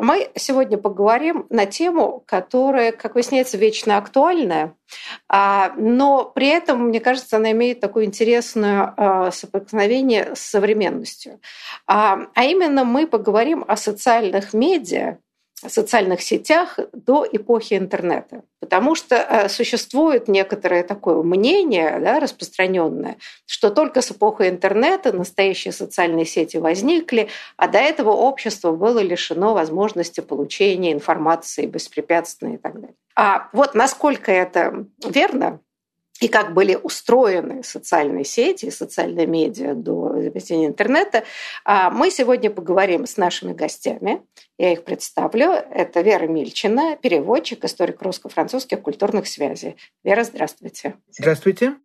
мы сегодня поговорим на тему, которая, как выясняется, вечно актуальная, а, но при этом, мне кажется, она имеет такое интересное а, соприкосновение с современностью. А, а именно мы поговорим о социальных медиа, социальных сетях до эпохи интернета. Потому что э, существует некоторое такое мнение да, распространенное, что только с эпохой интернета настоящие социальные сети возникли, а до этого общество было лишено возможности получения информации беспрепятственно и так далее. А вот насколько это верно, и как были устроены социальные сети и социальные медиа до изобретения интернета, а мы сегодня поговорим с нашими гостями. Я их представлю. Это Вера Мильчина, переводчик, историк русско-французских культурных связей. Вера, здравствуйте. Здравствуйте.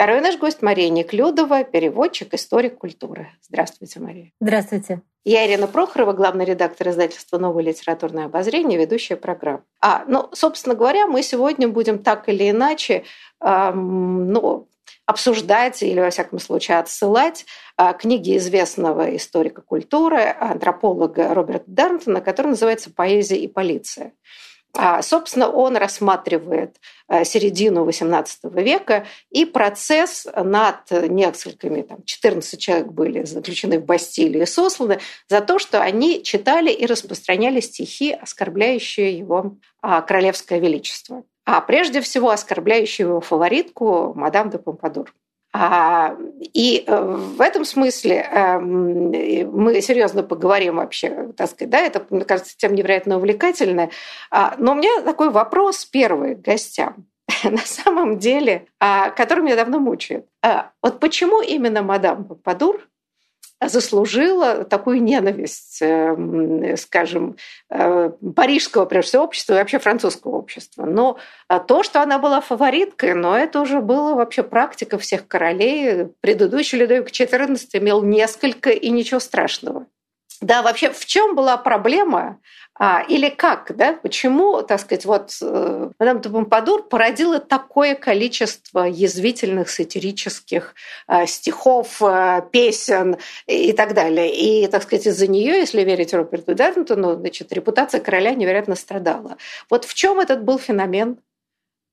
Второй наш гость Мария Неклюдова, переводчик, историк культуры. Здравствуйте, Мария. Здравствуйте. Я Ирина Прохорова, главный редактор издательства «Новое литературное обозрение», ведущая программа. А, ну, собственно говоря, мы сегодня будем так или иначе эм, ну, обсуждать или, во всяком случае, отсылать э, книги известного историка культуры, антрополога Роберта Дарнтона, который называется «Поэзия и полиция». А, собственно, он рассматривает э, середину XVIII века и процесс над несколькими, там, 14 человек были заключены в Бастилию и сосланы за то, что они читали и распространяли стихи, оскорбляющие его а, королевское величество. А прежде всего оскорбляющие его фаворитку мадам де Помпадур. А, и э, в этом смысле эм, мы серьезно поговорим вообще, так сказать, да, это, мне кажется, тем невероятно увлекательно. А, но у меня такой вопрос первый к гостям. На самом деле, а, который меня давно мучает. Вот почему именно мадам Падур заслужила такую ненависть, эм, скажем, э, парижского, прежде всего, общества и вообще французского общества. Но а, то, что она была фавориткой, но это уже было вообще практика всех королей. Предыдущий Людовик XIV имел несколько, и ничего страшного. Да, вообще в чем была проблема а, или как, да? Почему, так сказать, вот э, мадам де Помпадур породила такое количество язвительных сатирических э, стихов, э, песен и так далее. И, так сказать, из-за нее, если верить Роберту Дарнтону, значит, репутация короля невероятно страдала. Вот в чем этот был феномен?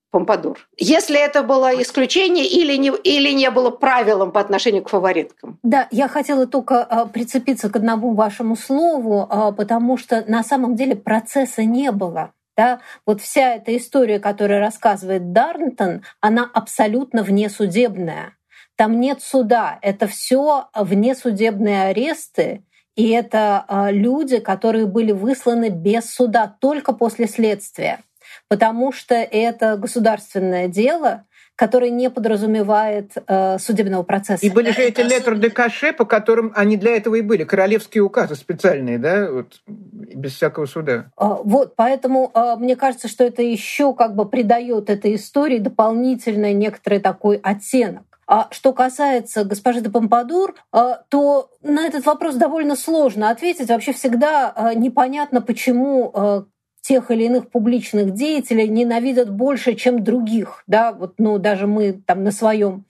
Помпадур. Если это было исключение или не, или не было правилом по отношению к фавориткам. Да, я хотела только а, прицепиться к одному вашему слову, а, потому что на самом деле процесса не было. Да? Вот вся эта история, которую рассказывает Дарнтон, она абсолютно внесудебная. Там нет суда, это все внесудебные аресты, и это а, люди, которые были высланы без суда только после следствия потому что это государственное дело, которое не подразумевает э, судебного процесса. И были же эти летр де каше, по которым они для этого и были, королевские указы специальные, да, вот, без всякого суда. А, вот, поэтому э, мне кажется, что это еще как бы придает этой истории дополнительный некоторый такой оттенок. А что касается госпожи де Помпадур, э, то на этот вопрос довольно сложно ответить. Вообще всегда э, непонятно, почему тех или иных публичных деятелей ненавидят больше, чем других. Да? Вот, ну, даже мы там на своем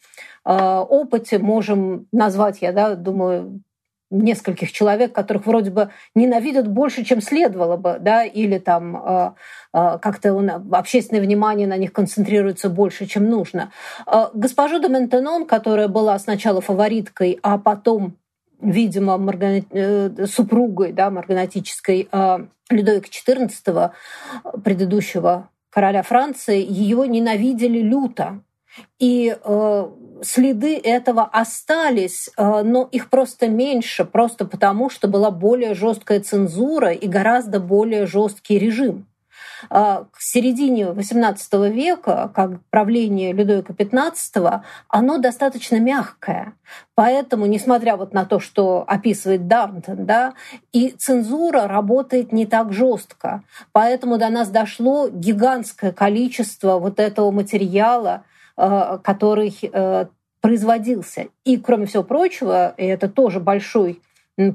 э, опыте можем назвать, я да, думаю, нескольких человек, которых вроде бы ненавидят больше, чем следовало бы, да, или там э, э, как-то общественное внимание на них концентрируется больше, чем нужно. Э, госпожу де Ментенон, которая была сначала фавориткой, а потом видимо, маргана... Э, супругой да, марганатической Людовика XIV, предыдущего короля Франции, ее ненавидели люто. И э, следы этого остались, э, но их просто меньше, просто потому, что была более жесткая цензура и гораздо более жесткий режим. Э, к середине XVIII века, как правление Людовика XV, оно достаточно мягкое. Поэтому, несмотря вот на то, что описывает Дарнтон, да, и цензура работает не так жестко. Поэтому до нас дошло гигантское количество вот этого материала, Э, который э, производился. И, кроме всего прочего, и это тоже большой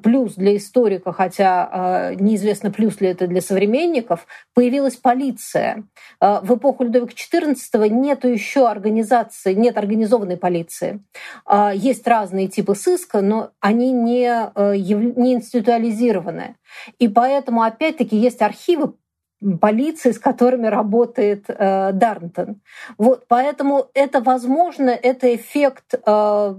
плюс для историка, хотя э, неизвестно, плюс ли это для современников, появилась полиция. в эпоху Людовика XIV нету еще организации, нет организованной полиции. есть разные типы сыска, но они не, не институализированы. И поэтому, опять-таки, есть архивы полиции, с которыми работает э, Дарнтон. Вот, поэтому это возможно, это эффект, э,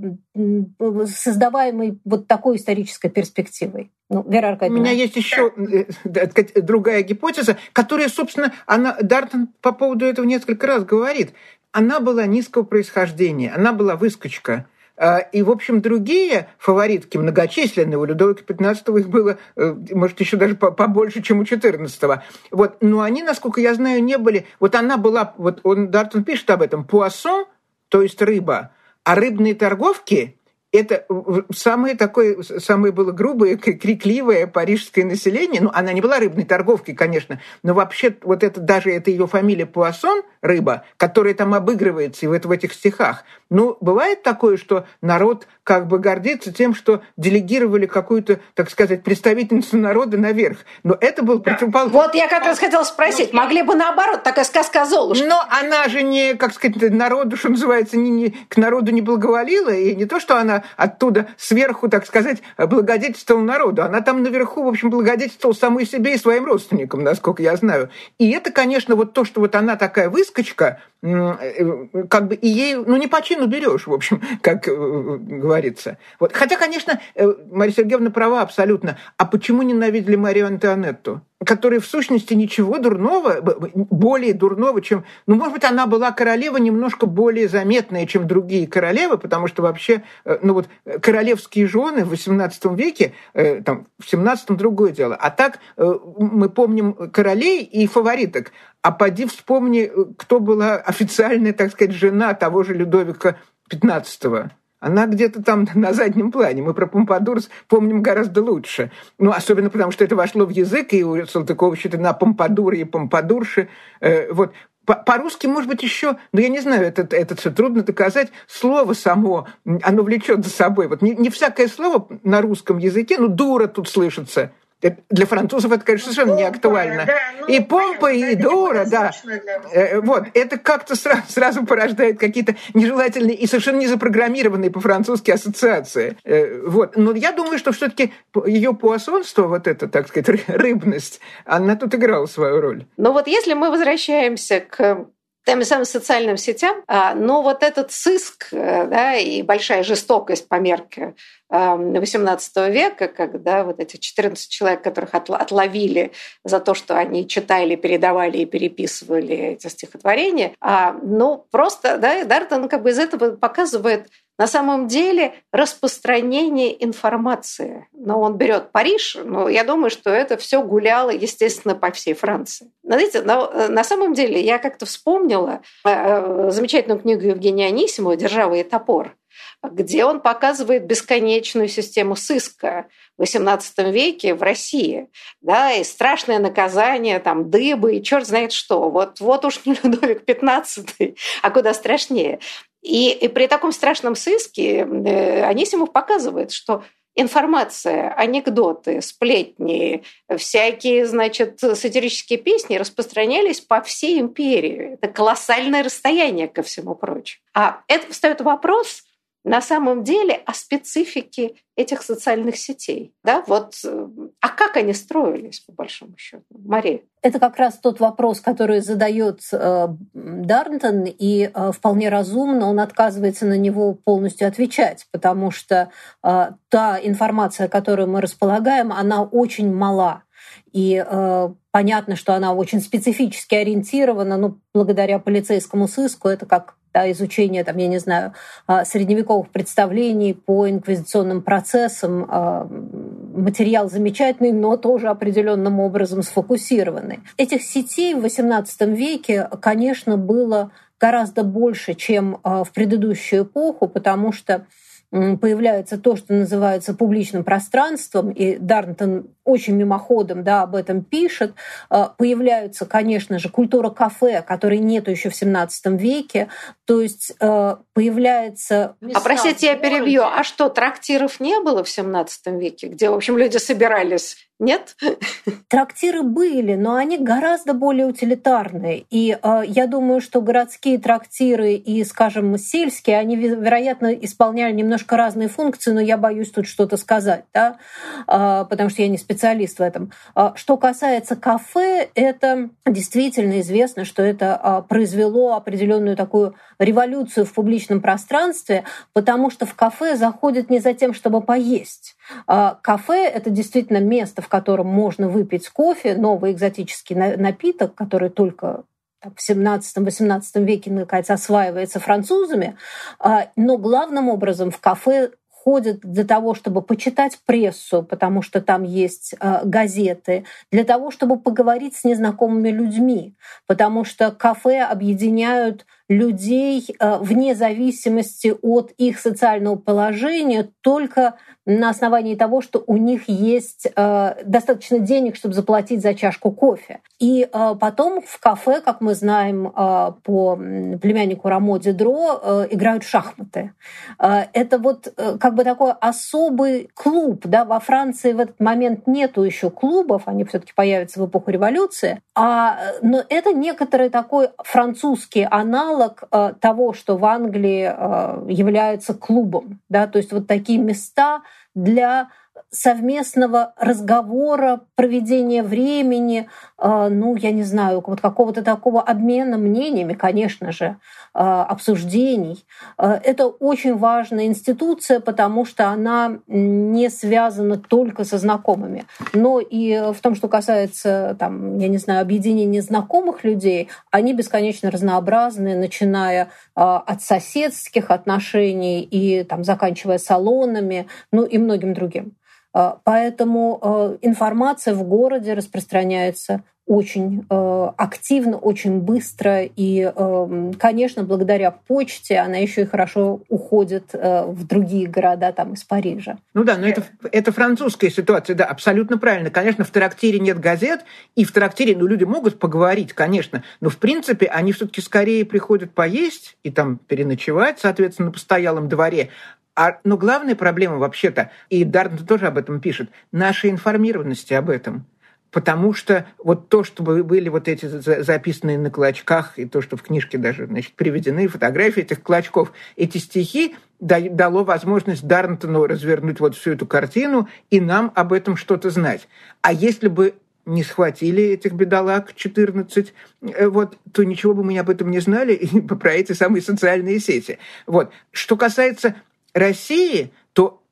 создаваемый вот такой исторической перспективой. Ну, Вера Аркадьевна. У меня есть еще э, другая гипотеза, которая, собственно, она, Дартон по поводу этого несколько раз говорит. Она была низкого происхождения, она была выскочка. А, и, в общем, другие фаворитки, многочисленные, у Людовика XV их было, э, может, еще даже побольше, чем у XIV. Вот. Но они, насколько я знаю, не были... Вот она была... Вот он, Дартон пишет об этом. Пуассон, то есть рыба, а рыбные торговки это самое такое, самое было грубое, крикливое парижское население. Ну, она не была рыбной торговкой, конечно, но вообще вот это даже это ее фамилия Пуассон, рыба, которая там обыгрывается и в, в этих стихах. Ну, бывает такое, что народ как бы гордится тем, что делегировали какую-то, так сказать, представительницу народа наверх. Но это был противоположный. Вот я как раз хотела спросить, ну, могли бы наоборот, такая сказка Золушки. Но она же не, как сказать, народу, что называется, не, не, к народу не благоволила, и не то, что она оттуда сверху, так сказать, благодетельствовал народу. Она там наверху, в общем, благодетельствовала самой себе и своим родственникам, насколько я знаю. И это, конечно, вот то, что вот она такая выскочка, э, как бы и ей, ну, не по чину берешь, в общем, как э, говорится. Вот. Хотя, конечно, э, Мария Сергеевна права абсолютно. А почему ненавидели Марию Антуанетту? Которая в сущности ничего дурного, более дурного, чем... Ну, может быть, она была королева немножко более заметная, чем другие королевы, потому что вообще, э, ну вот, королевские жены в XVIII веке, э, там, в XVII другое дело. А так э, мы помним королей и фавориток. А поди вспомни, кто была официальная, так сказать, жена того же Людовика XV. Она где-то там на заднем плане. Мы про Помпадур помним гораздо лучше. Ну, особенно потому, что это вошло в язык, и у Салтыкова что-то на Помпадуре и Помпадурше. Э, вот. По-русски, может быть, еще, но я не знаю, это, это все трудно доказать. Слово само, оно влечет за собой. Вот не, не всякое слово на русском языке, ну, дура тут слышится – для французов это, конечно, совершенно не актуально. Да, ну, и помпа, и дура, да. Э, вот, это как-то сразу, сразу порождает какие-то нежелательные и совершенно не запрограммированные по-французски ассоциации. Э, вот. Но я думаю, что все-таки ее пуассонство, вот это, так сказать, рыбность, она тут играла свою роль. Но вот если мы возвращаемся к тем самым социальным сетям, а, но вот этот сыск э, да, и большая жестокость по мерке XVIII века, когда вот эти 14 человек, которых отловили за то, что они читали, передавали и переписывали эти стихотворения, а, ну просто да, Дартон как бы из этого показывает на самом деле распространение информации. Но он берет Париж, но я думаю, что это все гуляло, естественно, по всей Франции. Знаете, но э, на самом деле я как-то вспомнила э, э, замечательную книгу Евгения Анисимова «Держава и топор», где он показывает бесконечную систему сыска в XVIII веке в России, да, и страшное наказание, там, дыбы и черт знает что. Вот, вот уж не Людовик XV, а куда страшнее. И, и при таком страшном сыске э, Анисимов показывает, что информация, анекдоты, сплетни, всякие, значит, сатирические песни распространялись по всей империи. Это колоссальное расстояние ко всему прочему. А это встает вопрос, на самом деле о специфике этих социальных сетей. Да, вот, э, а как они строились, по большому счету? Мария. Это как раз тот вопрос, который задает э, Дарнтон, и э, вполне разумно он отказывается на него полностью отвечать, потому что та информация, которую мы располагаем, она очень мала. И э, понятно, что она очень специфически ориентирована, ну, благодаря полицейскому сыску, это как да, изучение, там, я не знаю, а, средневековых представлений по инквизиционным процессам. А, материал замечательный, но тоже определенным образом сфокусированный. Этих сетей в XVIII веке, конечно, было гораздо больше, чем а, в предыдущую эпоху, потому что появляется то, что называется публичным пространством, и Дарнтон очень мимоходом да, об этом пишет. А, появляются, конечно же, культура кафе, которой нету еще в 17 веке. То есть а, появляется... А простите, я перебью. А что, трактиров не было в 17 веке, где, в общем, люди собирались нет? Трактиры были, но они гораздо более утилитарные. И э, я думаю, что городские трактиры и, скажем, сельские, они, вероятно, исполняли немножко разные функции, но я боюсь тут что-то сказать, да? э, потому что я не специалист в этом. Э, что касается кафе, это действительно известно, что это э, произвело определенную такую революцию в публичном пространстве, потому что в кафе заходят не за тем, чтобы поесть. Э, кафе — это действительно место, в котором можно выпить кофе, новый экзотический напиток, который только в 17-18 веке, наконец, осваивается французами, а, но главным образом в кафе ходят для того, чтобы почитать прессу, потому что там есть э, газеты, для того, чтобы поговорить с незнакомыми людьми, потому что кафе объединяют людей э, вне зависимости от их социального положения только на основании того, что у них есть э, достаточно денег, чтобы заплатить за чашку кофе. И э, потом в кафе, как мы знаем по племяннику Рамо Дидро, играют шахматы. Это вот как бы такой особый клуб. Да? Во Франции в этот момент нету еще клубов, они все таки появятся в эпоху революции. А, но это некоторый такой французский аналог аналог э, того, что в Англии э, является клубом. Да? То есть вот такие места для совместного разговора, проведения времени, э, ну, я не знаю, вот какого-то такого обмена мнениями, конечно же, э, обсуждений. Э, это очень важная институция, потому что она не связана только со знакомыми, но и в том, что касается, там, я не знаю, объединения знакомых людей, они бесконечно разнообразны, начиная от соседских отношений и там, заканчивая салонами, ну и многим другим. А, поэтому а, информация в городе распространяется очень э, активно, очень быстро. И, э, конечно, благодаря почте она еще и хорошо уходит э, в другие города, там, из Парижа. Ну да, но это, это французская ситуация, да, абсолютно правильно. Конечно, в трактире нет газет, и в трактире, ну, люди могут поговорить, конечно, но, в принципе, они все таки скорее приходят поесть и там переночевать, соответственно, на постоялом дворе, а, но главная проблема вообще-то, и Дарнт тоже об этом пишет, наша информированности об этом. Потому что вот то, что были вот эти записанные на клочках, и то, что в книжке даже значит, приведены фотографии этих клочков, эти стихи дало возможность Дарнтону развернуть вот всю эту картину и нам об этом что-то знать. А если бы не схватили этих бедолаг 14, э, вот, то ничего бы мы об этом не знали про эти самые социальные сети. Вот. Что касается России, то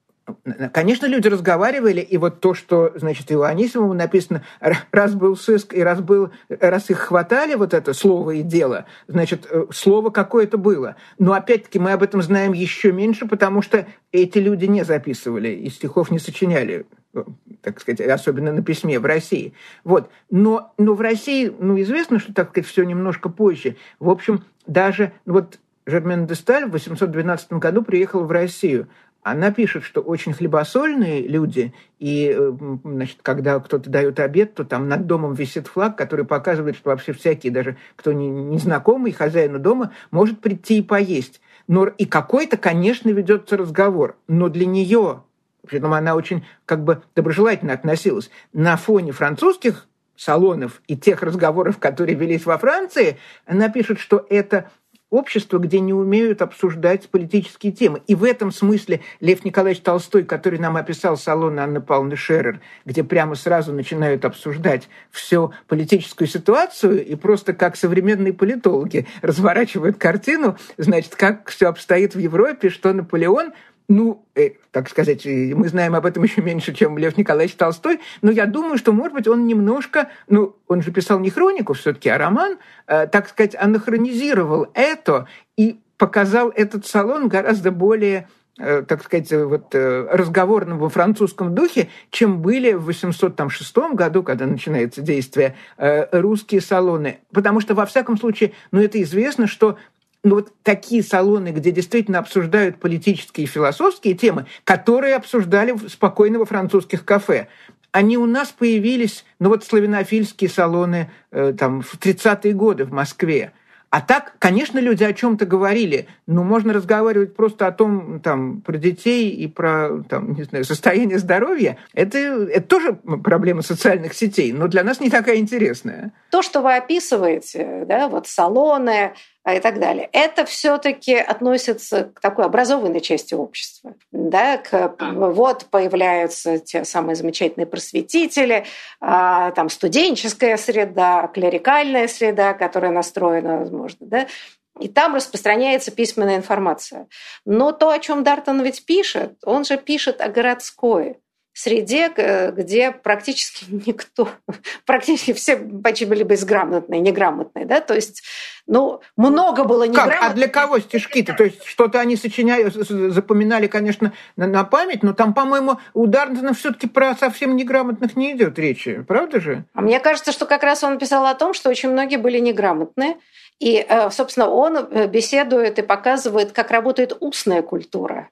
Конечно, люди разговаривали, и вот то, что, значит, и у Анисимова написано, раз был сыск, и раз, был, раз их хватали, вот это слово и дело, значит, э, слово какое-то было. Но, опять-таки, мы об этом знаем еще меньше, потому что эти люди не записывали и стихов не сочиняли, э, так сказать, особенно на письме в России. Вот. Но, но в России, ну, известно, что, так сказать, все немножко позже. В общем, даже вот Жермен де Сталь в 812 году приехал в Россию. Она пишет, что очень хлебосольные люди, и значит, когда кто-то дает обед, то там над домом висит флаг, который показывает, что вообще всякий, даже кто не, не знакомый хозяину дома, может прийти и поесть. Но и какой-то, конечно, ведется разговор, но для нее, притом она очень как бы доброжелательно относилась, на фоне французских салонов и тех разговоров, которые велись во Франции, она пишет, что это общество, где не умеют обсуждать политические темы. И в этом смысле Лев Николаевич Толстой, который нам описал салон Анны Павловны Шерер, где прямо сразу начинают обсуждать всю политическую ситуацию и просто как современные политологи разворачивают картину, значит, как все обстоит в Европе, что Наполеон ну, э, так сказать, мы знаем об этом еще меньше, чем Лев Николаевич Толстой, но я думаю, что, может быть, он немножко, ну, он же писал не хронику все-таки, а роман, э, так сказать, анахронизировал это и показал этот салон гораздо более э, так сказать, вот, э, разговорным во французском духе, чем были в 806 году, когда начинается действие, э, русские салоны. Потому что, во всяком случае, ну, это известно, что ну, вот такие салоны, где действительно обсуждают политические и философские темы, которые обсуждали спокойно во французских кафе. Они у нас появились, ну вот славянофильские салоны э, там, в 30-е годы в Москве. А так, конечно, люди о чем-то говорили, но можно разговаривать просто о том, там, про детей и про, там, не знаю, состояние здоровья. Это, это тоже проблема социальных сетей, но для нас не такая интересная. То, что вы описываете, да, вот салоны, и так далее. Это все-таки относится к такой образованной части общества. Да, к, вот появляются те самые замечательные просветители, а, там студенческая среда, клерикальная среда, которая настроена, возможно, да, и там распространяется письменная информация. Но то, о чем Дартон ведь пишет, он же пишет о городской среде, где практически никто, практически все почти были безграмотные, неграмотные, да, то есть, ну, много было неграмотных. Как? А для кого стишки-то? То есть что-то они сочиняли, запоминали, конечно, на, на память, но там, по-моему, у Дарнтона все-таки про совсем неграмотных не идет речи, правда же? А мне кажется, что как раз он писал о том, что очень многие были неграмотные, и, э, собственно, он э, беседует и показывает, как работает устная культура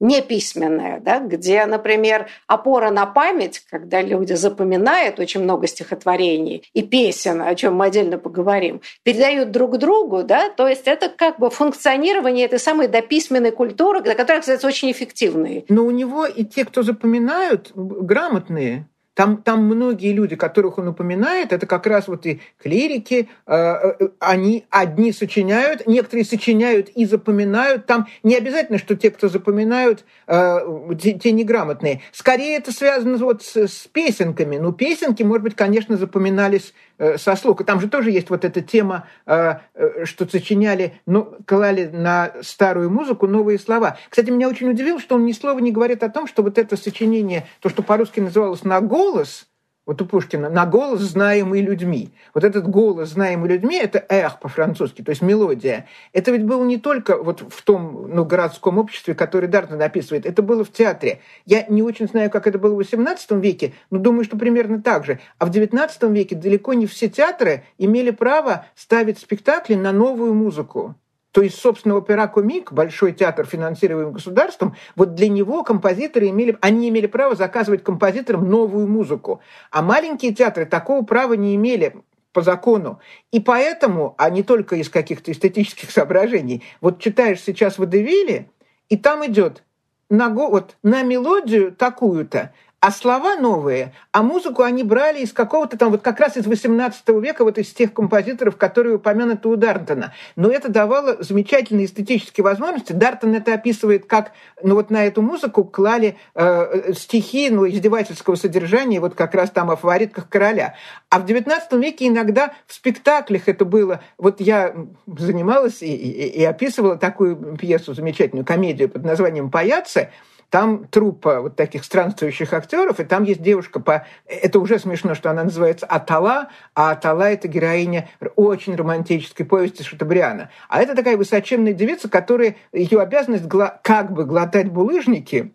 неписьменная, да, где, например, опора на память, когда люди запоминают очень много стихотворений и песен, о чем мы отдельно поговорим, передают друг другу, да, то есть это как бы функционирование этой самой дописьменной культуры, которая, кстати, очень эффективная. Но у него и те, кто запоминают, грамотные, там, там многие люди, которых он упоминает, это как раз вот и клирики, э, э, они одни сочиняют, некоторые сочиняют и запоминают. Там не обязательно, что те, кто запоминают, э, те, те неграмотные. Скорее это связано вот с, с песенками. Ну, песенки, может быть, конечно, запоминались со слуха. Там же тоже есть вот эта тема, э, э, что сочиняли, ну, клали на старую музыку новые слова. Кстати, меня очень удивило, что он ни слова не говорит о том, что вот это сочинение, то, что по-русски называлось «на голос», вот у Пушкина, на голос, знаемый людьми. Вот этот голос, знаемый людьми, это эх по-французски, то есть мелодия. Это ведь было не только вот в том ну, городском обществе, который Дартон описывает, это было в театре. Я не очень знаю, как это было в XVIII веке, но думаю, что примерно так же. А в XIX веке далеко не все театры имели право ставить спектакли на новую музыку. То есть, собственно, опера Комик, большой театр, финансируемый государством, вот для него композиторы имели, они имели право заказывать композиторам новую музыку. А маленькие театры такого права не имели по закону. И поэтому, а не только из каких-то эстетических соображений, вот читаешь сейчас Водевиле, и там идет на, вот, на мелодию такую-то, а слова новые, а музыку они брали из какого-то там, вот как раз из 18 века, вот из тех композиторов, которые упомянуты у Дартона. Но это давало замечательные эстетические возможности. Дартон это описывает как, ну вот на эту музыку клали э, стихи, ну, издевательского содержания, вот как раз там о фаворитках короля. А в 19 веке иногда в спектаклях это было, вот я занималась и, и, и описывала такую пьесу, замечательную комедию под названием «Паяцы», там труппа вот таких странствующих актеров, и там есть девушка по... Это уже смешно, что она называется Атала, а Атала – это героиня очень романтической повести Шатабриана. А это такая высоченная девица, которая... Ее обязанность гла... как бы глотать булыжники,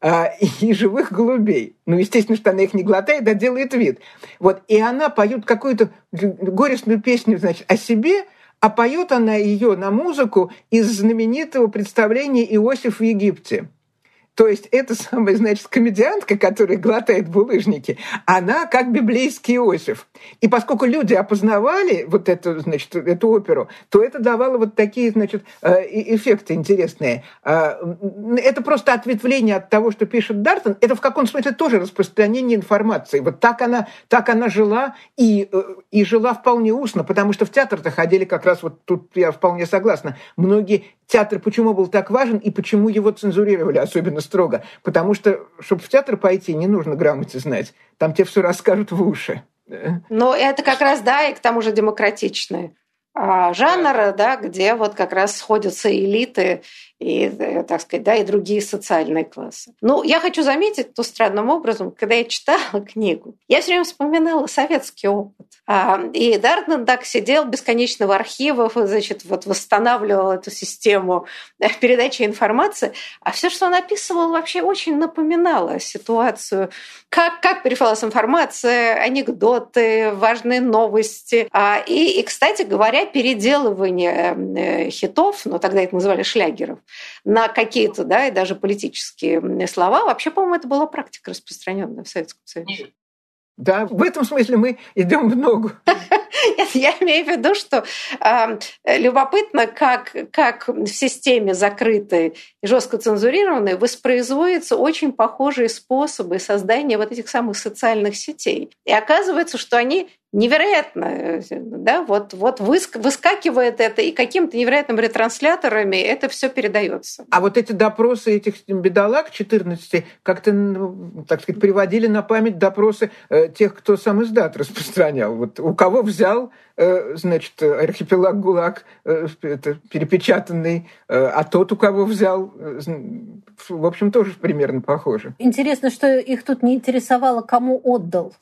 а, и живых голубей. Ну, естественно, что она их не глотает, а делает вид. Вот. И она поет какую-то горестную песню, значит, о себе, а поет она ее на музыку из знаменитого представления «Иосиф в Египте». То есть эта самая, значит, комедиантка, которая глотает булыжники, она как библейский Иосиф. И поскольку люди опознавали вот эту, значит, эту оперу, то это давало вот такие, значит, э, эффекты интересные. А, это просто ответвление от того, что пишет Дартон. Это в каком смысле тоже распространение информации. Вот так она, так она жила и, э, и жила вполне устно, потому что в театр-то ходили как раз, вот тут я вполне согласна, многие театр почему был так важен и почему его цензурировали особенно строго. Потому что, чтобы в театр пойти, не нужно грамоте знать. Там тебе все расскажут в уши. Но это как раз, да, и к тому же демократичный а, жанр, да, где вот как раз сходятся элиты и, э, так сказать, да, и другие социальные классы. Ну, я хочу заметить, то странным образом, когда я читала книгу, я все время вспоминала советский опыт. А, и Дарден так сидел бесконечно в архивах, значит, вот восстанавливал эту систему э, передачи информации, а все, что он описывал, вообще очень напоминало ситуацию, как, как передавалась информация, анекдоты, важные новости. А, и, и, кстати говоря, переделывание э, хитов, ну, тогда это называли шлягеров, на какие-то, да, и даже политические слова. Вообще, по-моему, это была практика распространенная в Советском Союзе. Да, в этом смысле мы идем в ногу. Я имею в виду, что э, любопытно, как, как в системе закрытой и жестко цензурированной воспроизводятся очень похожие способы создания вот этих самых социальных сетей. И оказывается, что они невероятно, да, вот, вот выскакивает это, и каким-то невероятным ретрансляторами это все передается. А вот эти допросы этих бедолаг 14 как-то, ну, так сказать, приводили на память допросы э, тех, кто сам издат распространял. Вот у кого взял, э, значит, архипелаг ГУЛАГ э, это, перепечатанный, а тот, у кого взял, в общем, тоже примерно похоже. Интересно, что их тут не интересовало, кому отдал.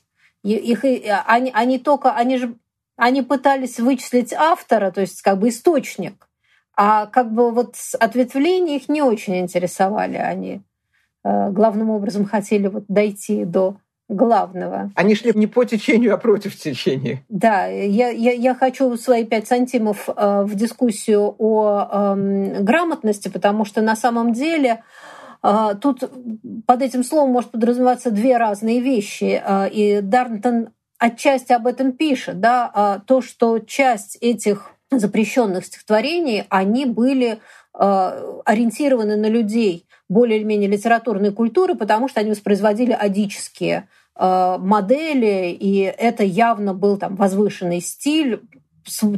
Их, они, они только, они же они пытались вычислить автора, то есть как бы источник, а как бы вот ответвления их не очень интересовали. Они э, главным образом хотели вот дойти до главного. Они шли не по течению, а против течения. Да, я, я, я хочу свои пять сантимов э, в дискуссию о э, грамотности, потому что на самом деле тут под этим словом может подразумеваться две разные вещи. А, и Дарнтон отчасти об этом пишет. Да? А, то, что часть этих запрещенных стихотворений, они были ориентированы на людей более или менее литературной культуры, потому что они воспроизводили адические модели, и это явно был там возвышенный стиль,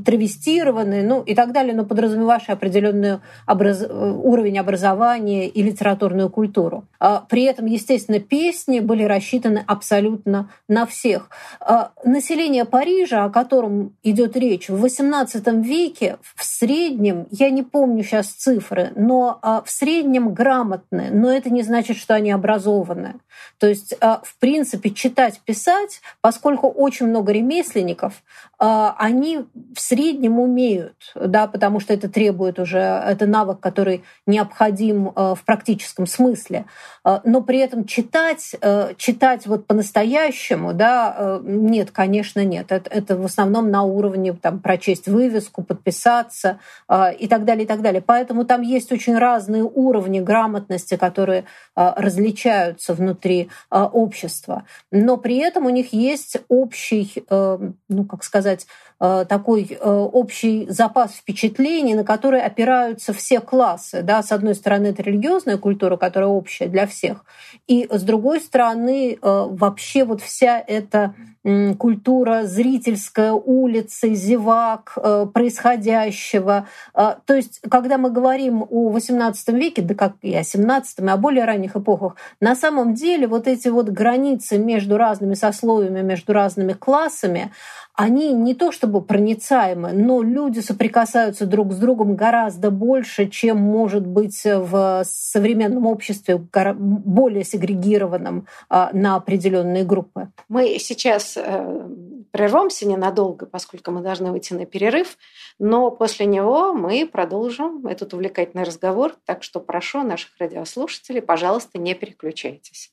травестированные, ну и так далее, но подразумевавшие определенный образ... уровень образования и литературную культуру. А при этом, естественно, песни были рассчитаны абсолютно на всех. А население Парижа, о котором идет речь, в XVIII веке в среднем, я не помню сейчас цифры, но а, в среднем грамотные, но это не значит, что они образованы. То есть, в принципе, читать, писать, поскольку очень много ремесленников, они в среднем умеют, да, потому что это требует уже, это навык, который необходим э, в практическом смысле. Э, но при этом читать, э, читать вот по-настоящему, да, нет, конечно, нет. Это, это в основном на уровне там, прочесть вывеску, подписаться и так далее, и так далее. Поэтому там есть очень разные уровни грамотности, которые различаются внутри общества. Но при этом у них есть общий, ну, как сказать, такой такой э, общий запас впечатлений, на который опираются все классы. Да? С одной стороны, это религиозная культура, которая общая для всех, и с другой стороны, э, вообще вот вся эта культура зрительская, улицы, зевак, э, происходящего. То есть, когда мы говорим о XVIII веке, да как и о XVII, о более ранних эпохах, на самом деле вот эти вот границы между разными сословиями, между разными классами, они не то чтобы проницаемы, но люди соприкасаются друг с другом гораздо больше, чем может быть в современном обществе, более сегрегированном а, на определенные группы. Мы сейчас э, прервемся ненадолго, поскольку мы должны выйти на перерыв, но после него мы продолжим этот увлекательный разговор, так что прошу наших радиослушателей, пожалуйста, не переключайтесь.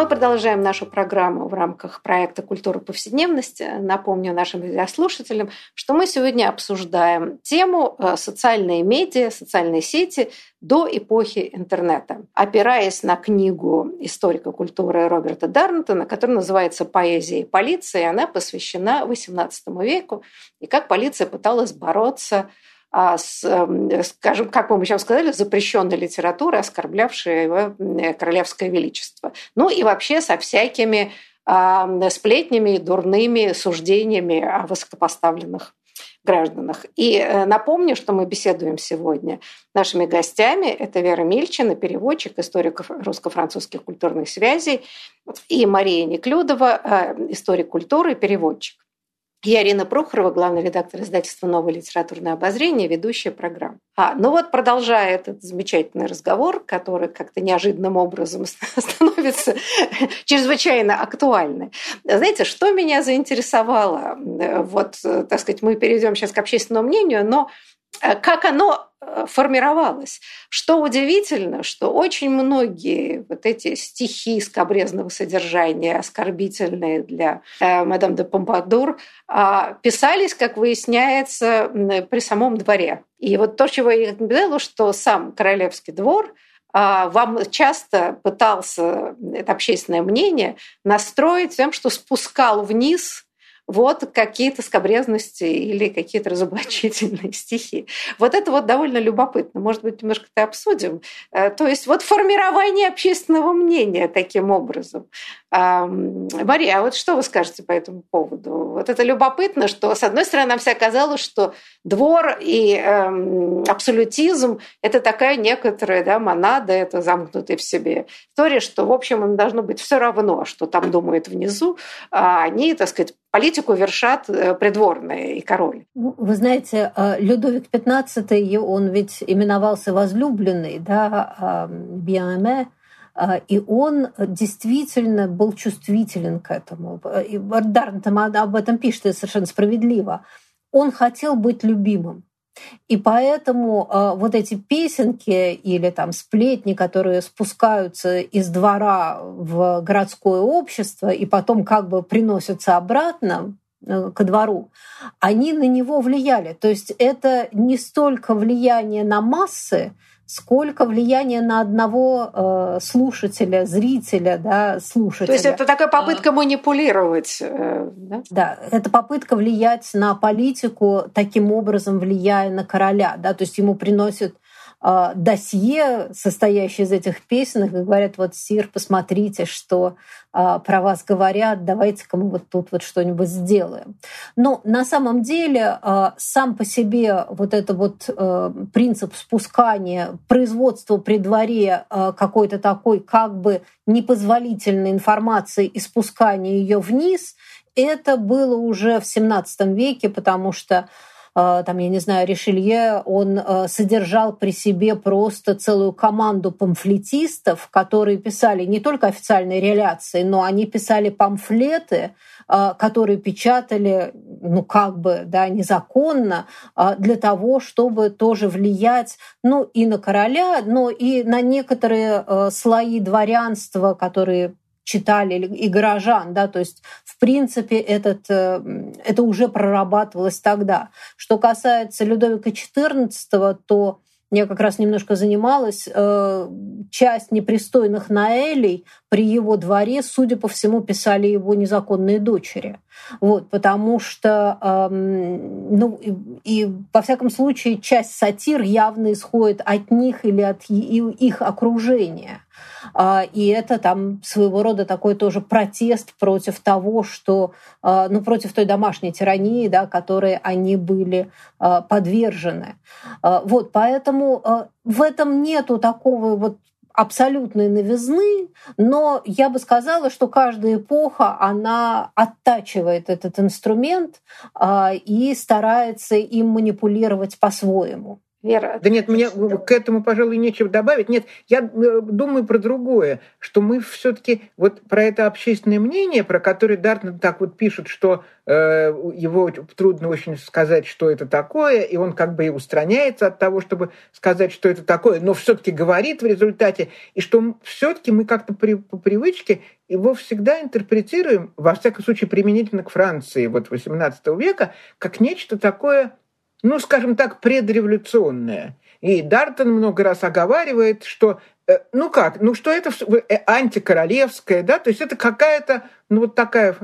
Мы продолжаем нашу программу в рамках проекта «Культура повседневности». Напомню нашим радиослушателям, что мы сегодня обсуждаем тему э, социальные медиа, социальные сети до эпохи интернета. Опираясь на книгу историка культуры Роберта Дарнтона, которая называется «Поэзия и полиция», она посвящена XVIII веку и как полиция пыталась бороться с, эм, скажем, как мы сейчас сказали, запрещенной литературы, оскорблявшей его королевское величество. Ну и вообще со всякими сплетнями дурными суждениями о высокопоставленных гражданах. И э, напомню, что мы беседуем сегодня нашими гостями. Это Вера Мильчина, переводчик, историк русско-французских культурных связей, и Мария Неклюдова, э, историк культуры переводчик. Я Ирина Прохорова, главный редактор издательства «Новое литературное обозрение», ведущая программы. А, ну вот, продолжая этот замечательный разговор, который как-то неожиданным образом становится чрезвычайно актуальным. Знаете, что меня заинтересовало? Вот, так сказать, мы перейдем сейчас к общественному мнению, но Э, как оно э, формировалось. Что удивительно, что очень многие вот эти стихи скобрезного содержания, оскорбительные для э, мадам де Помпадур, э, писались, как выясняется, при самом дворе. И вот то, чего я говорила, что сам королевский двор э, вам часто пытался это общественное мнение настроить тем, что спускал вниз вот какие-то скобрезности или какие-то разоблачительные стихи. Вот это вот довольно любопытно. Может быть, немножко это обсудим. Э, то есть вот формирование общественного мнения таким образом. Мария, а вот что вы скажете по этому поводу? Вот это любопытно, что, с одной стороны, нам все казалось, что двор и эм, абсолютизм – это такая некоторая да, монада, это замкнутая в себе история, что, в общем, им должно быть все равно, что там думают внизу, а они, так сказать, политику вершат э, придворные и король. Ну, вы знаете, э, Людовик XV, он ведь именовался возлюбленный, да, Биаме, и он действительно был чувствителен к этому. И Дарнтон об этом пишет, и совершенно справедливо. Он хотел быть любимым. И поэтому э, вот эти песенки или там сплетни, которые спускаются из двора в городское общество и потом как бы приносятся обратно э, ко двору, они на него влияли. То есть это не столько влияние на массы, сколько влияния на одного э, слушателя, зрителя, да, слушателя. То есть это такая попытка манипулировать, э, да? Да, это попытка влиять на политику, таким образом влияя на короля, да, то есть ему приносят а, досье, состоящее из этих песен, и говорят, вот, Сир, посмотрите, что а, про вас говорят, давайте-ка мы вот тут вот что-нибудь сделаем. Но на самом деле а, сам по себе вот это вот принцип спускания, производства при дворе какой-то такой как бы непозволительной информации и спускания ее вниз, это было уже в XVII веке, потому что Э, там, я не знаю, Ришелье, он э, содержал при себе просто целую команду памфлетистов, которые писали не только официальные реляции, но они писали памфлеты, э, которые печатали, ну, как бы, да, незаконно, для того, чтобы тоже влиять, ну, и на короля, но и на некоторые слои дворянства, которые читали и горожан, да, то есть в принципе этот, э, это уже прорабатывалось тогда. Что касается Людовика XIV, то я как раз немножко занималась, э, часть непристойных наэлей при его дворе, судя по всему, писали его незаконные дочери. Вот, потому что, эм, ну, и, и, во всяком случае, часть сатир явно исходит от них или от их окружения. А, и это там своего рода такой тоже протест против того, что, а, ну, против той домашней тирании, да, которой они были а, подвержены. Вот, поэтому в этом нету такого вот абсолютной новизны, но я бы сказала, что каждая эпоха, она оттачивает этот инструмент и старается им манипулировать по-своему. Вера. Да нет, мне к этому, пожалуй, нечего добавить. Нет, я э, думаю про другое, что мы все-таки вот про это общественное мнение, про которое Дартон так вот пишет, что э, его трудно очень сказать, что это такое, и он как бы и устраняется от того, чтобы сказать, что это такое, но все-таки говорит в результате, и что все-таки мы как-то при, по привычке его всегда интерпретируем, во всяком случае применительно к Франции вот 18 века, как нечто такое ну, скажем так, предреволюционное. И Дартон много раз оговаривает, что, э, ну как, ну что это э, антикоролевское, да, то есть это какая-то, ну вот такая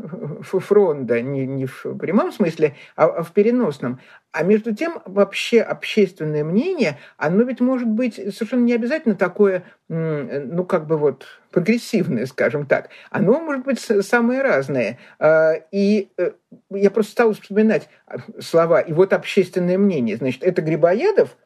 фронда, не, не в прямом смысле, а, а в переносном. А между тем вообще общественное мнение, оно ведь может быть совершенно не обязательно такое, ну как бы вот прогрессивное, скажем так. Оно может быть самое разное. А, и э, я просто стал вспоминать слова. И вот общественное мнение. Значит, это Грибоедов –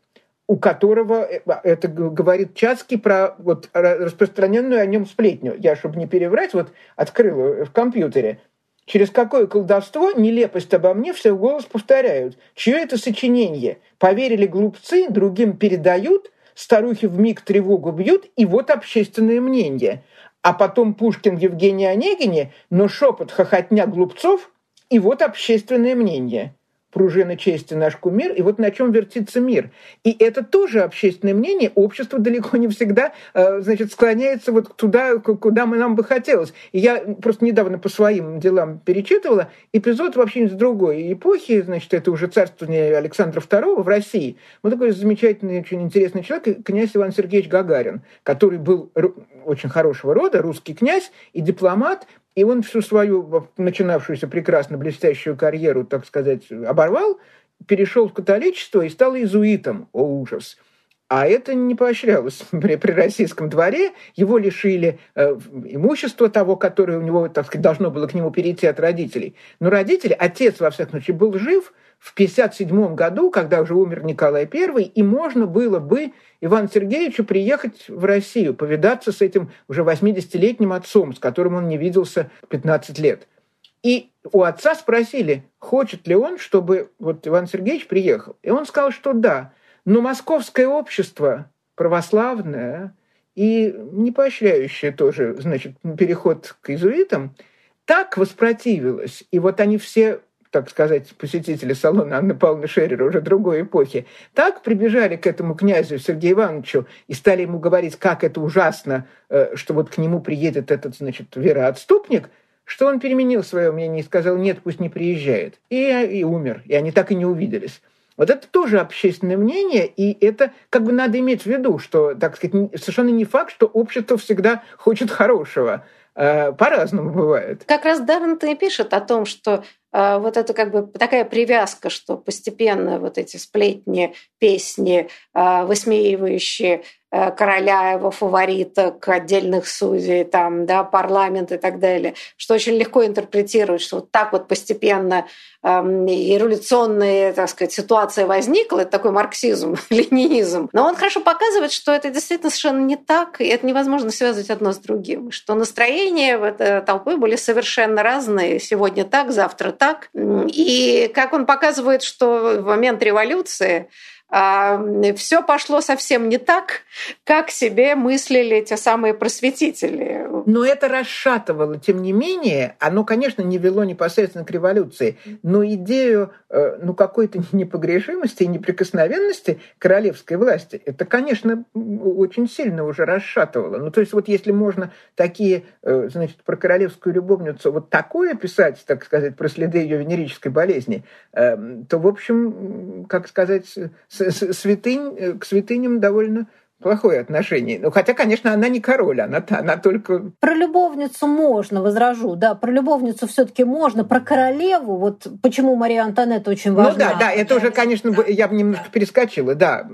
у которого, э, это говорит Чацкий про вот распространенную о нем сплетню. Я, чтобы не переврать, вот открыл в компьютере. Через какое колдовство нелепость обо мне все в голос повторяют. Чье это сочинение? Поверили глупцы, другим передают, старухи в миг тревогу бьют, и вот общественное мнение. А потом Пушкин Евгений Онегине, но шепот хохотня глупцов, и вот общественное мнение пружина чести наш кумир, и вот на чем вертится мир. И это тоже общественное мнение. Общество далеко не всегда э, значит, склоняется вот туда, куда мы нам бы хотелось. И я просто недавно по своим делам перечитывала эпизод вообще из другой эпохи, значит, это уже царствование Александра II в России. Вот такой замечательный, очень интересный человек, князь Иван Сергеевич Гагарин, который был очень хорошего рода, русский князь и дипломат, и он всю свою начинавшуюся прекрасно блестящую карьеру, так сказать, оборвал, перешел в католичество и стал иезуитом. О, ужас! А это не поощрялось при, при российском дворе. Его лишили э, имущества того, которое у него, так сказать, должно было к нему перейти от родителей. Но родители, отец, во всяком случае, был жив в 1957 году, когда уже умер Николай I, и можно было бы Ивану Сергеевичу приехать в Россию, повидаться с этим уже 80-летним отцом, с которым он не виделся 15 лет. И у отца спросили, хочет ли он, чтобы вот Иван Сергеевич приехал. И он сказал, что да. Но московское общество православное и не поощряющее тоже, значит, переход к иезуитам, так воспротивилось. И вот они все так сказать, посетители салона Анны Павловны Шерера уже другой эпохи, так прибежали к этому князю Сергею Ивановичу и стали ему говорить, как это ужасно, э, что вот к нему приедет этот, значит, вероотступник, что он переменил свое мнение и сказал, нет, пусть не приезжает. И, и умер. И они так и не увиделись. Вот это тоже общественное мнение, и это как бы надо иметь в виду, что, так сказать, совершенно не факт, что общество всегда хочет хорошего. Э, по-разному бывает. Как раз Даррент и пишет о том, что вот это как бы такая привязка, что постепенно вот эти сплетни, песни, э, высмеивающие короля, его фавориток, отдельных судей, там, да, парламент и так далее, что очень легко интерпретировать, что вот так вот постепенно эм, революционная, так сказать, ситуация возникла, это такой марксизм, ленинизм. Но он хорошо показывает, что это действительно совершенно не так, и это невозможно связывать одно с другим, что настроения в этой толпы были совершенно разные, сегодня так, завтра так. И как он показывает, что в момент революции все пошло совсем не так, как себе мыслили те самые просветители. Но это расшатывало. Тем не менее, оно, конечно, не вело непосредственно к революции, но идею э, ну, какой-то непогрешимости и неприкосновенности королевской власти, это, конечно, очень сильно уже расшатывало. Ну, то есть вот если можно такие, э, значит, про королевскую любовницу вот такое писать, так сказать, про следы ее венерической болезни, эм, то, в общем, как сказать, святынь, к святыням довольно плохое отношение. Ну, хотя, конечно, она не король, она, она только... Про любовницу можно, возражу, да, про любовницу все таки можно, про королеву, вот почему Мария Антонетта очень важна. Ну да, да, это уже, конечно, да. я бы немножко перескочила, да.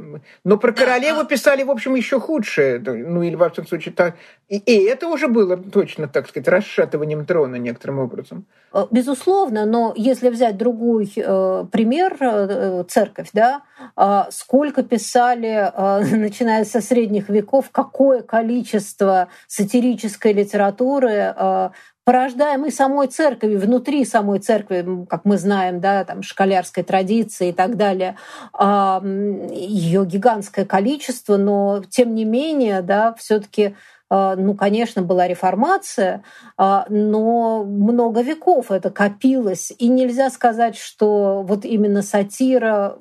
Но про королеву писали, в общем, еще худшее, ну или, во всяком случае, так. И, и это уже было точно, так сказать, расшатыванием трона некоторым образом. Э, безусловно, но если взять другой э, пример, э, церковь, да, э, сколько писали, э, начиная с со средних веков, какое количество сатирической литературы э, порождаемый самой церковью, внутри самой церкви, как мы знаем, да, там, школярской традиции и так далее, ее гигантское количество, но тем не менее, да, все-таки а, ну, конечно, была реформация, а, но много веков это копилось. И нельзя сказать, что вот именно сатира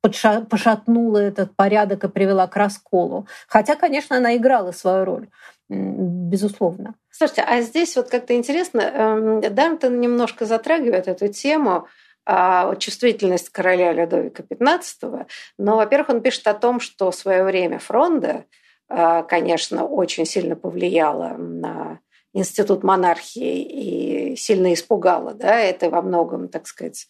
пошатнула этот порядок и привела к расколу. Хотя, конечно, она играла свою роль, безусловно. Слушайте, а здесь вот как-то интересно, эм, Дантон немножко затрагивает эту тему, а, чувствительность короля Людовика XV. Но, во-первых, он пишет о том, что в свое время Фронда а, конечно, очень сильно повлияла на институт монархии и сильно испугала. Да? Это во многом, так сказать,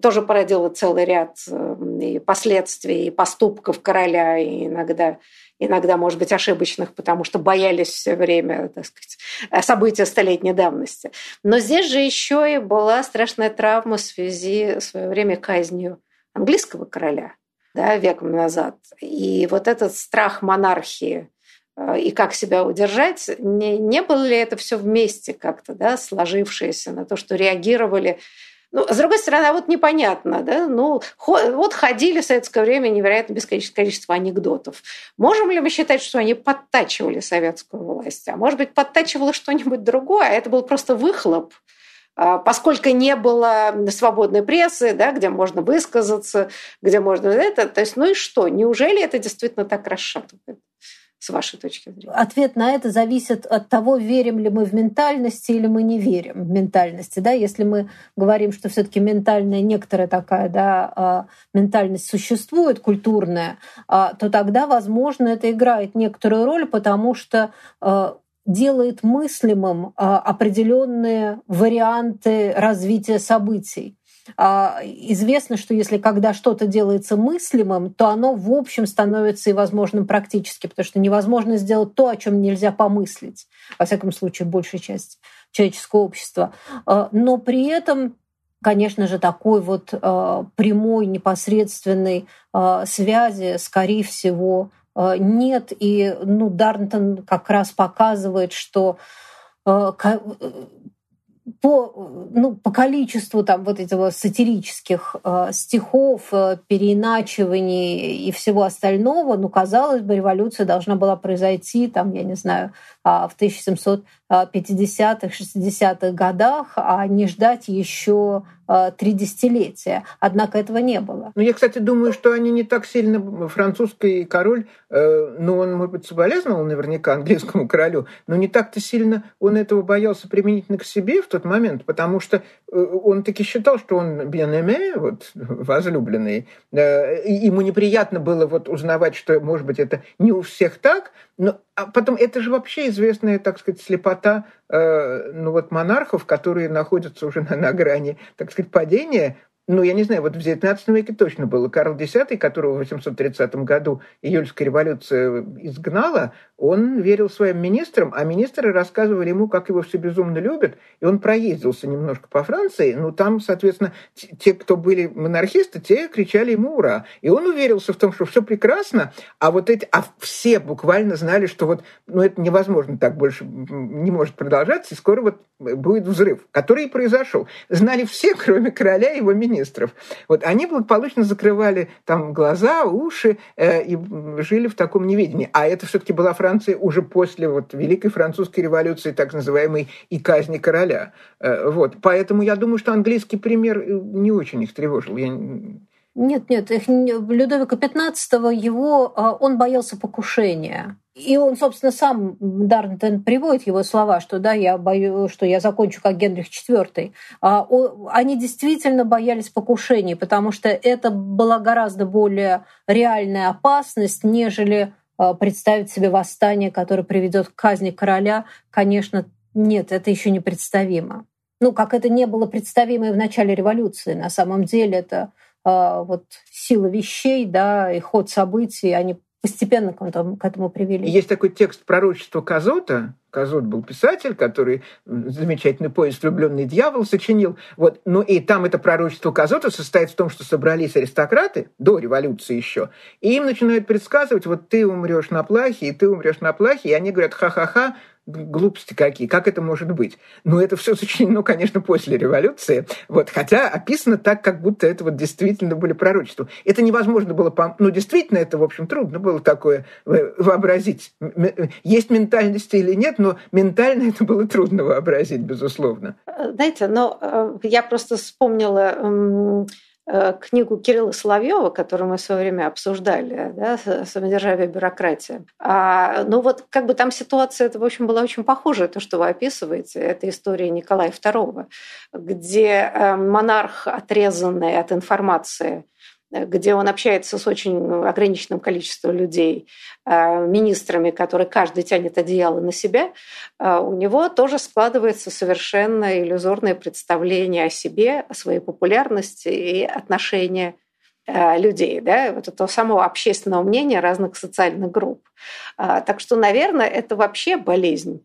тоже породило целый ряд эм, и последствий, и поступков короля, и иногда, иногда, может быть, ошибочных, потому что боялись все время так сказать, события столетней давности. Но здесь же еще и была страшная травма в связи в свое время казнью английского короля – да, веком назад. И вот этот страх монархии э, и как себя удержать, не, не было ли это все вместе как-то, да, сложившееся на то, что реагировали ну, с другой стороны, а вот непонятно, да, ну, вот ходили в советское время невероятно бесконечное количество анекдотов. Можем ли мы считать, что они подтачивали советскую власть? А может быть, подтачивало что-нибудь другое, а это был просто выхлоп а, поскольку не было свободной прессы, да, где можно высказаться, где можно это, то есть, ну и что? Неужели это действительно так расшатывает? С вашей точки зрения? Ответ на это зависит от того, верим ли мы в ментальности или мы не верим в ментальности. Да? Если мы говорим, что все таки ментальная некоторая такая да, а, ментальность существует, культурная, а, то тогда, возможно, это играет некоторую роль, потому что делает мыслимым а, определенные варианты развития событий. А, известно, что если когда что-то делается мыслимым, то оно в общем становится и возможным практически, потому что невозможно сделать то, о чем нельзя помыслить, во всяком случае, большая часть человеческого общества. А, но при этом конечно же, такой вот прямой, непосредственной связи, скорее всего, нет. И ну, Дарнтон как раз показывает, что по, ну, по количеству там вот этого сатирических э, стихов, э, переиначиваний и всего остального, ну, казалось бы, революция должна была произойти, там, я не знаю, э, в 1750-х, 60-х годах, а не ждать еще э, три десятилетия. Однако этого не было. Ну, я, кстати, думаю, что они не так сильно... Французский король, э, ну, он, может быть, соболезновал наверняка английскому королю, но не так-то сильно он этого боялся применительно к себе в тот момент, потому что э, он таки считал, что он bien вот, возлюбленный. Э, ему неприятно было вот узнавать, что, может быть, это не у всех так, но а потом это же вообще известная, так сказать, слепота э, ну вот монархов, которые находятся уже на, на грани, так сказать, падения, ну, я не знаю, вот в XIX веке точно было. Карл X, которого в 830 году июльская революция изгнала, он верил своим министрам, а министры рассказывали ему, как его все безумно любят, и он проездился немножко по Франции, ну, там, соответственно, те, кто были монархисты, те кричали ему «Ура!». И он уверился в том, что все прекрасно, а вот эти, а все буквально знали, что вот, ну, это невозможно так больше, не может продолжаться, и скоро вот будет взрыв, который и произошел. Знали все, кроме короля и его министров. Вот они благополучно закрывали там глаза, уши э, и жили в таком неведении. А это все-таки была Франция уже после вот Великой Французской революции, так называемой, и казни короля. Э, вот. Поэтому я думаю, что английский пример э, не очень их тревожил. Я нет, нет, их, Людовика XV его, а, он боялся покушения. И он, собственно, сам Дарнтон приводит его слова, что да, я боюсь, что я закончу как Генрих IV. А, они действительно боялись покушений, потому что это была гораздо более реальная опасность, нежели а, представить себе восстание, которое приведет к казни короля. Конечно, нет, это еще не представимо. Ну, как это не было представимо и в начале революции. На самом деле это вот сила вещей, да, и ход событий, они постепенно к этому, к этому привели. Есть такой текст пророчества Казота. Казот был писатель, который замечательный поезд «Влюбленный дьявол» сочинил. Вот. Ну и там это пророчество Казота состоит в том, что собрались аристократы, до революции еще, и им начинают предсказывать, вот ты умрешь на плахе, и ты умрешь на плахе, и они говорят, ха-ха-ха, глупости какие, как это может быть? Но это все сочинено, конечно, после революции, вот, хотя описано так, как будто это вот действительно были пророчества. Это невозможно было, ну, действительно, это, в общем, трудно было такое вообразить. Есть ментальность или нет, но ментально это было трудно вообразить, безусловно. Знаете, но э, я просто вспомнила Э, книгу Кирилла Соловьева, которую мы в свое время обсуждали, да, «Самодержавие бюрократия». А, ну вот как бы там ситуация, это, в общем, была очень похожая, то, что вы описываете. Это история Николая II, где э, монарх, отрезанный от информации, где он общается с очень ограниченным количеством людей, э, министрами, которые каждый тянет одеяло на себя, э, у него тоже складывается совершенно иллюзорное представление о себе, о своей популярности и отношения э, людей, да, вот этого самого общественного мнения разных социальных групп. Так что, наверное, это вообще болезнь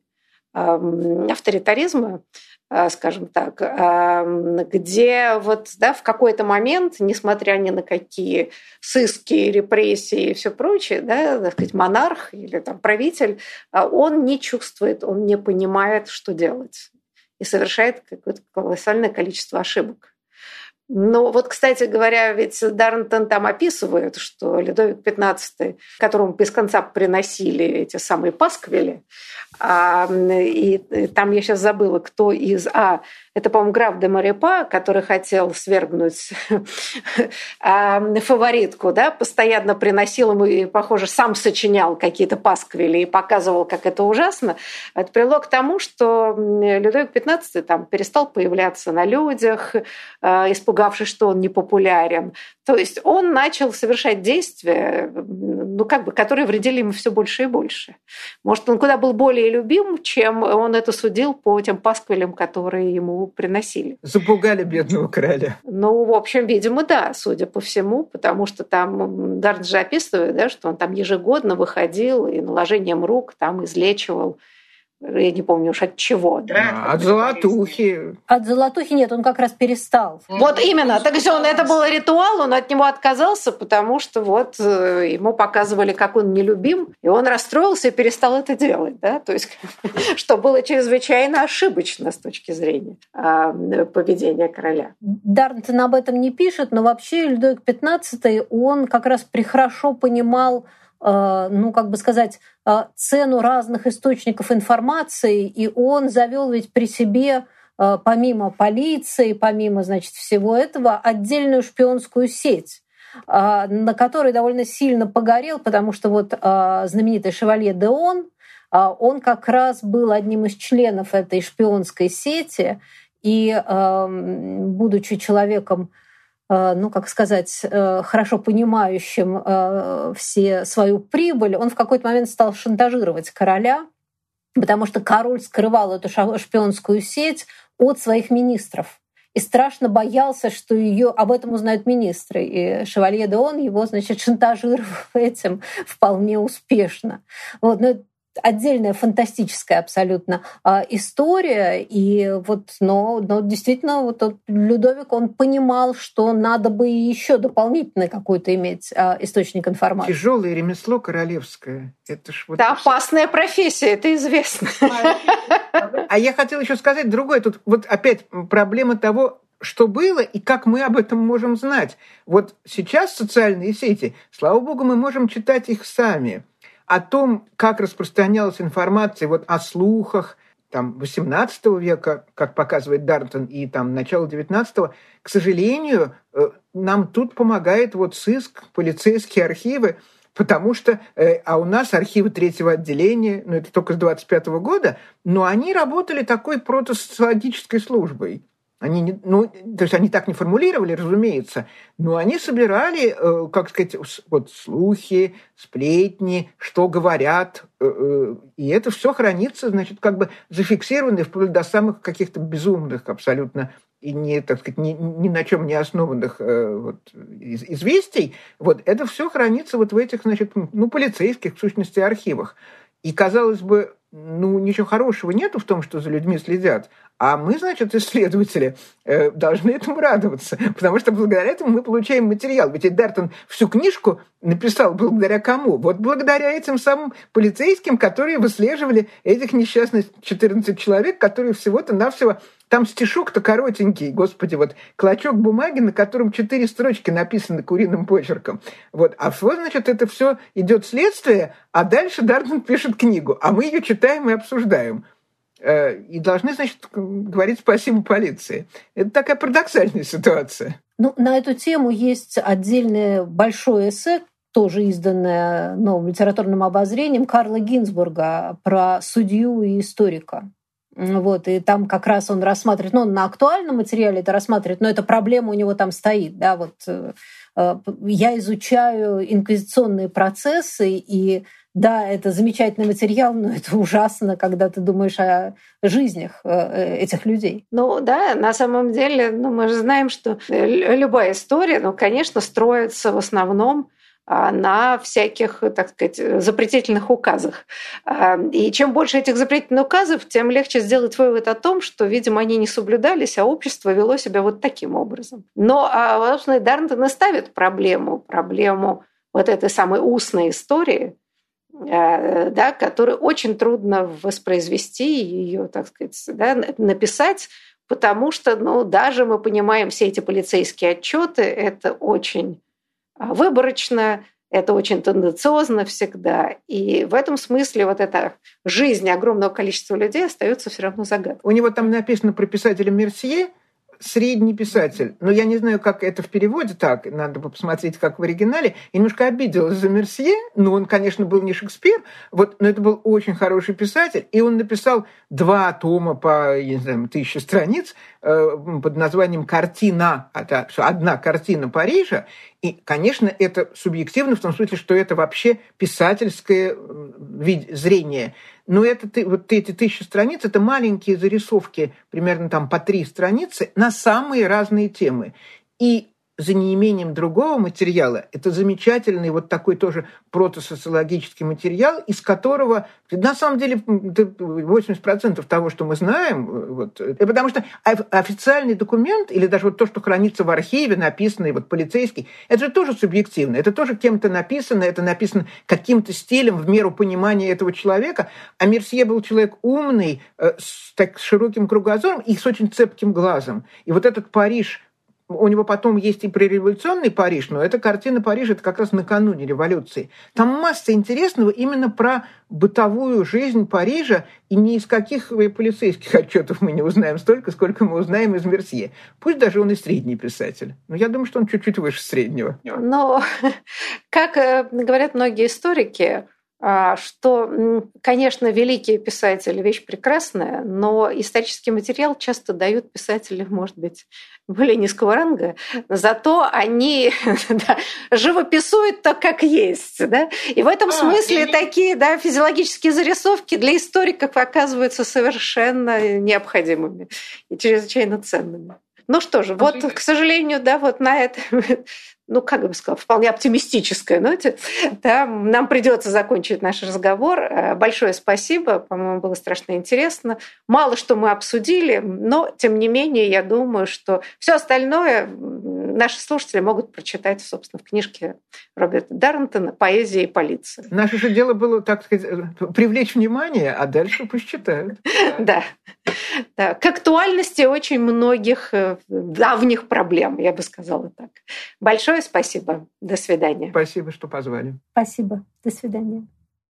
эм, авторитаризма, скажем так, где вот да, в какой-то момент, несмотря ни на какие сыски, репрессии и все прочее, да, так сказать, монарх или там, правитель, э, он не чувствует, он не понимает, что делать и совершает какое-то колоссальное количество ошибок. Ну, вот, кстати говоря, ведь Дарнтон там описывает, что Людовик XV, которому без конца приносили эти самые пасквили, и, и там я сейчас забыла, кто из... А, это, по-моему, граф де Марипа, который хотел свергнуть а, фаворитку, да, постоянно приносил ему и, похоже, сам сочинял какие-то пасквили и показывал, как это ужасно. Это привело к тому, что Людовик XV там перестал появляться на людях, а, испугавшись, что он непопулярен. То есть он начал совершать действия, ну, как бы, которые вредили ему все больше и больше. Может, он куда был более любим, чем он это судил по тем пасквилям, которые ему приносили. Запугали бедного короля. Ну, в общем, видимо, да, судя по всему, потому что там Дарн же описывает, да, что он там ежегодно выходил и наложением рук там излечивал я не помню уж от чего. Да? От золотухи. От золотухи нет, он как раз перестал. Вот именно. Так что он, это был ритуал, он от него отказался, потому что вот э, ему показывали, как он нелюбим, и он расстроился и перестал это делать. Да? То есть, что было чрезвычайно ошибочно с точки зрения а, поведения короля. Дарнтон об этом не пишет, но вообще Людовик XV, он как раз прихорошо понимал ну, как бы сказать, э, цену разных источников информации, и он завел ведь при себе э, помимо полиции, помимо, значит, всего этого, отдельную шпионскую сеть на которой довольно сильно погорел, потому что вот знаменитый шевалье Деон, он как раз был одним из членов этой шпионской сети, и будучи человеком Э, ну, как сказать, э, хорошо понимающим э, все свою прибыль, он в какой-то момент стал шантажировать короля, потому что король скрывал эту шпионскую сеть от своих министров и страшно боялся, что ее об этом узнают министры. И Шевалье де Он его, значит, шантажировал этим вполне успешно. Вот. Но отдельная фантастическая абсолютно а, история. И вот, но, но действительно, вот тот Людовик, он понимал, что надо бы еще дополнительно какой-то иметь а, источник информации. Тяжелое ремесло королевское. Это ж вот да, опасная профессия, это известно. А я хотела еще сказать другое. Тут вот опять проблема того, что было и как мы об этом можем знать. Вот сейчас социальные сети, слава богу, мы можем читать их сами о том, как распространялась информация вот о слухах, там, 18 века, как показывает Дартон, и там начало 19 к сожалению, э, нам тут помогает вот сыск, полицейские архивы, потому что, э, а у нас архивы третьего отделения, ну это только с 25 года, но они работали такой протосоциологической службой. Они не, ну, то есть они так не формулировали, разумеется, но они собирали, э, как сказать, вот слухи, сплетни, что говорят, э, э, и это все хранится, значит, как бы зафиксировано вплоть до самых каких-то безумных абсолютно и не, так сказать, ни, ни на чем не основанных вот, известий, вот это все хранится вот в этих, значит, ну, полицейских, в сущности, архивах. И, казалось бы, ну, ничего хорошего нету в том, что за людьми следят, А мы, значит, исследователи, э, должны этому радоваться, потому что благодаря этому мы получаем материал. Ведь Дартон всю книжку написал благодаря кому? Вот благодаря этим самым полицейским, которые выслеживали этих несчастных 14 человек, которые всего-то навсего там стишок-то коротенький, господи, вот клочок бумаги, на котором четыре строчки написаны куриным почерком. Вот. А вот, значит, это все идет следствие, а дальше Дартон пишет книгу, а мы ее читаем и обсуждаем. Э, и должны, значит, говорить спасибо полиции. Это такая парадоксальная ситуация. Ну, на эту тему есть отдельное большое эссе, тоже изданное новым литературным обозрением Карла Гинзбурга про судью и историка. Вот, и там как раз он рассматривает, ну, он на актуальном материале это рассматривает, но эта проблема у него там стоит, да, вот э, э, я изучаю инквизиционные процессы, и да, это замечательный материал, но это ужасно, когда ты думаешь о жизнях э, э, этих людей. Ну да, на самом деле, ну, мы же знаем, что любая история, ну, конечно, строится в основном а, на всяких, так сказать, запретительных указах. А, и чем больше этих запретительных указов, тем легче сделать вывод о том, что, видимо, они не соблюдались, а общество вело себя вот таким образом. Но, а, собственно, Дарнтон и ставит проблему, проблему вот этой самой устной истории, Э, да, которую очень трудно воспроизвести, ее, так сказать, да, написать, потому что, ну, даже мы понимаем все эти полицейские отчеты, это очень а, выборочно, это очень тенденциозно всегда. И в этом смысле вот эта жизнь огромного количества людей остается все равно загадкой. У него там написано про писателя Мерсье, средний писатель. Но я не знаю, как это в переводе так, надо бы посмотреть, как в оригинале. Я немножко обиделась за Мерсье, но он, конечно, был не Шекспир, вот, но это был очень хороший писатель, и он написал два тома по, я не знаю, тысяче страниц э, под названием «Картина», это одна картина Парижа, и, конечно, это субъективно в том смысле, что это вообще писательское зрение. Но это, вот эти тысячи страниц – это маленькие зарисовки, примерно там по три страницы, на самые разные темы. И за неимением другого материала. Это замечательный вот такой тоже протосоциологический материал, из которого, на самом деле, 80% того, что мы знаем, вот, потому что официальный документ, или даже вот то, что хранится в архиве, написанный вот полицейский, это же тоже субъективно, это тоже кем-то написано, это написано каким-то стилем в меру понимания этого человека, а Мерсье был человек умный, э, с так широким кругозором и с очень цепким глазом. И вот этот Париж у него потом есть и пререволюционный Париж, но эта картина Парижа это как раз накануне революции. Там масса интересного именно про бытовую жизнь Парижа, и ни из каких полицейских отчетов мы не узнаем столько, сколько мы узнаем из Мерсье. Пусть даже он и средний писатель. Но я думаю, что он чуть-чуть выше среднего. Но, как э, говорят многие историки, что, конечно, великие писатели – вещь прекрасная, но исторический материал часто дают писатели, может быть, более низкого ранга, зато они да, живописуют то, как есть. Да? И в этом а, смысле и... такие да, физиологические зарисовки для историков оказываются совершенно необходимыми и чрезвычайно ценными. Ну что же, вот, к сожалению, да, вот на это ну, как бы сказала, вполне оптимистической ноте, да, нам придется закончить наш разговор. Э, большое спасибо, по-моему, было страшно интересно. Мало что мы обсудили, но, тем не менее, я думаю, что все остальное наши слушатели могут прочитать, собственно, в книжке Роберта Даррентона «Поэзия и полиция». Наше же дело было, так сказать, привлечь внимание, а дальше пусть читают. Да. да. К актуальности очень многих э, давних проблем, я бы сказала так. Большое спасибо. До свидания. Спасибо, что позвали. Спасибо. До свидания.